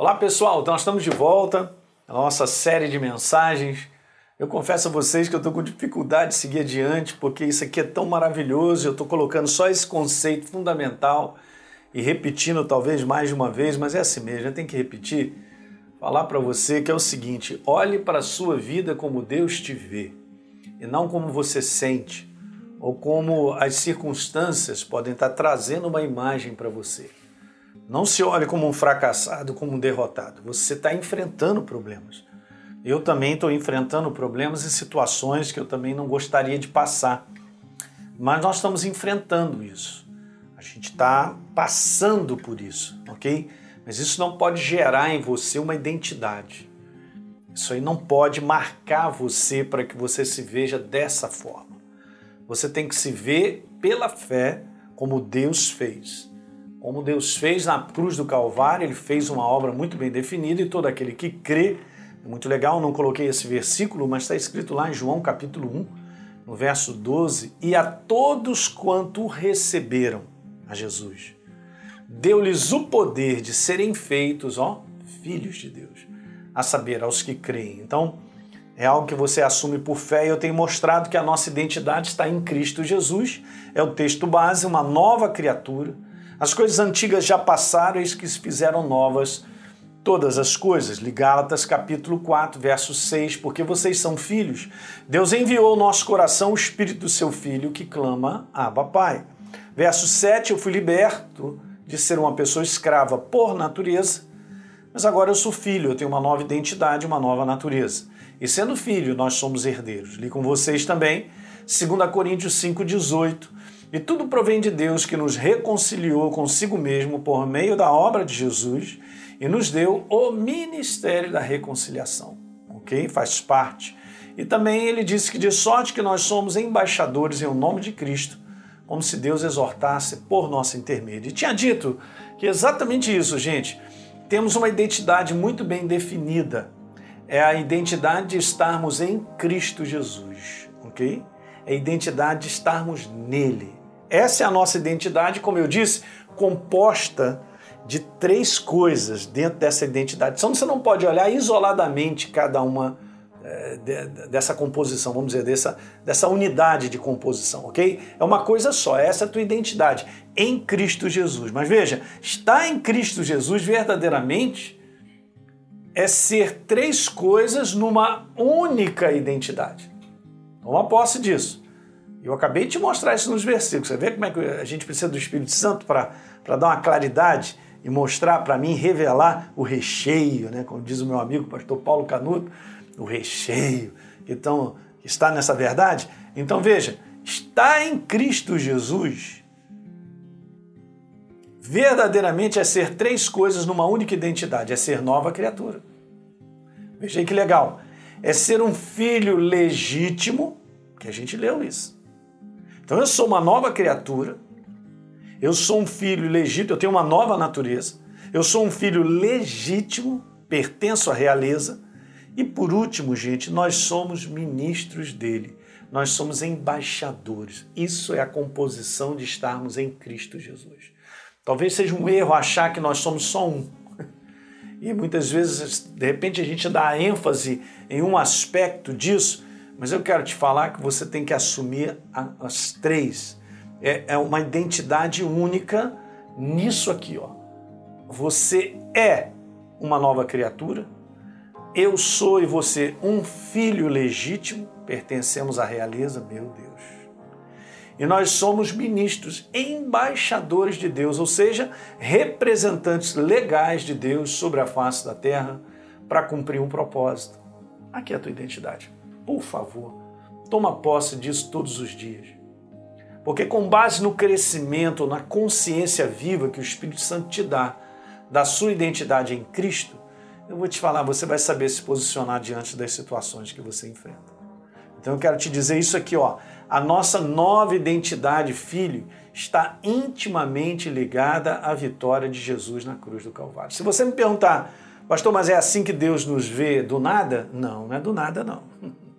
Olá pessoal, então nós estamos de volta na nossa série de mensagens. Eu confesso a vocês que eu estou com dificuldade de seguir adiante porque isso aqui é tão maravilhoso. Eu estou colocando só esse conceito fundamental e repetindo talvez mais de uma vez, mas é assim mesmo, tenho que repetir. Falar para você que é o seguinte: olhe para a sua vida como Deus te vê e não como você sente ou como as circunstâncias podem estar trazendo uma imagem para você. Não se olhe como um fracassado, como um derrotado. Você está enfrentando problemas. Eu também estou enfrentando problemas e situações que eu também não gostaria de passar. Mas nós estamos enfrentando isso. A gente está passando por isso, ok? Mas isso não pode gerar em você uma identidade. Isso aí não pode marcar você para que você se veja dessa forma. Você tem que se ver pela fé como Deus fez. Como Deus fez na cruz do Calvário, ele fez uma obra muito bem definida e todo aquele que crê, é muito legal, não coloquei esse versículo, mas está escrito lá em João capítulo 1, no verso 12, e a todos quanto receberam a Jesus, deu-lhes o poder de serem feitos, ó, filhos de Deus, a saber, aos que creem. Então, é algo que você assume por fé e eu tenho mostrado que a nossa identidade está em Cristo Jesus. É o texto base, uma nova criatura as coisas antigas já passaram, eis que se fizeram novas todas as coisas. Gálatas capítulo 4, verso 6, porque vocês são filhos. Deus enviou ao nosso coração o espírito do seu filho que clama, Abba Pai. Verso 7, eu fui liberto de ser uma pessoa escrava por natureza, mas agora eu sou filho, eu tenho uma nova identidade, uma nova natureza. E sendo filho, nós somos herdeiros. Li com vocês também, 2 Coríntios 5,18 e tudo provém de Deus que nos reconciliou consigo mesmo por meio da obra de Jesus e nos deu o ministério da reconciliação. Ok? Faz parte. E também ele disse que de sorte que nós somos embaixadores em o nome de Cristo, como se Deus exortasse por nosso intermédio. E tinha dito que exatamente isso, gente. Temos uma identidade muito bem definida. É a identidade de estarmos em Cristo Jesus, ok? É a identidade de estarmos nele. Essa é a nossa identidade, como eu disse, composta de três coisas dentro dessa identidade. Então você não pode olhar isoladamente cada uma é, dessa composição, vamos dizer, dessa, dessa unidade de composição, ok? É uma coisa só, essa é a tua identidade, em Cristo Jesus. Mas veja, estar em Cristo Jesus verdadeiramente é ser três coisas numa única identidade. Toma posse disso. Eu acabei de te mostrar isso nos versículos. Você vê como é que a gente precisa do Espírito Santo para dar uma claridade e mostrar para mim, revelar o recheio, né? como diz o meu amigo pastor Paulo Canuto, o recheio que está nessa verdade. Então veja, está em Cristo Jesus verdadeiramente é ser três coisas numa única identidade: é ser nova criatura. Veja aí que legal. É ser um filho legítimo, que a gente leu isso. Então eu sou uma nova criatura, eu sou um filho legítimo, eu tenho uma nova natureza, eu sou um filho legítimo, pertenço à realeza. E por último, gente, nós somos ministros dele, nós somos embaixadores. Isso é a composição de estarmos em Cristo Jesus. Talvez seja um erro achar que nós somos só um. E muitas vezes, de repente, a gente dá ênfase em um aspecto disso mas eu quero te falar que você tem que assumir as três. É, é uma identidade única nisso aqui, ó. Você é uma nova criatura. Eu sou e você um filho legítimo, pertencemos à realeza, meu Deus. E nós somos ministros, embaixadores de Deus, ou seja, representantes legais de Deus sobre a face da terra para cumprir um propósito. Aqui é a tua identidade. Por favor, toma posse disso todos os dias. Porque com base no crescimento, na consciência viva que o Espírito Santo te dá da sua identidade em Cristo, eu vou te falar, você vai saber se posicionar diante das situações que você enfrenta. Então eu quero te dizer isso aqui, ó. A nossa nova identidade, filho, está intimamente ligada à vitória de Jesus na cruz do Calvário. Se você me perguntar, pastor, mas é assim que Deus nos vê do nada? Não, não é do nada, não.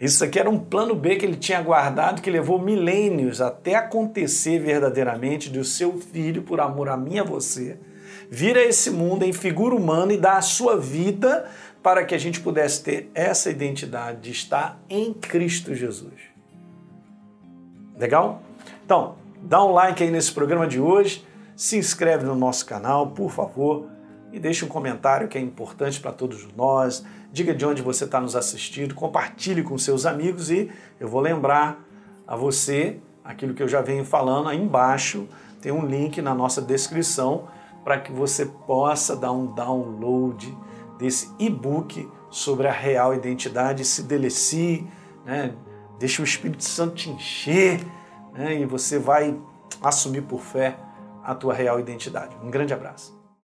Isso aqui era um plano B que ele tinha guardado, que levou milênios até acontecer verdadeiramente de o seu filho, por amor a mim e a você, vir a esse mundo em figura humana e dar a sua vida para que a gente pudesse ter essa identidade de estar em Cristo Jesus. Legal? Então, dá um like aí nesse programa de hoje, se inscreve no nosso canal, por favor, e deixe um comentário que é importante para todos nós. Diga de onde você está nos assistindo, compartilhe com seus amigos e eu vou lembrar a você aquilo que eu já venho falando aí embaixo. Tem um link na nossa descrição para que você possa dar um download desse e-book sobre a real identidade, se delecie, né? deixa o Espírito Santo te encher né? e você vai assumir por fé a tua real identidade. Um grande abraço.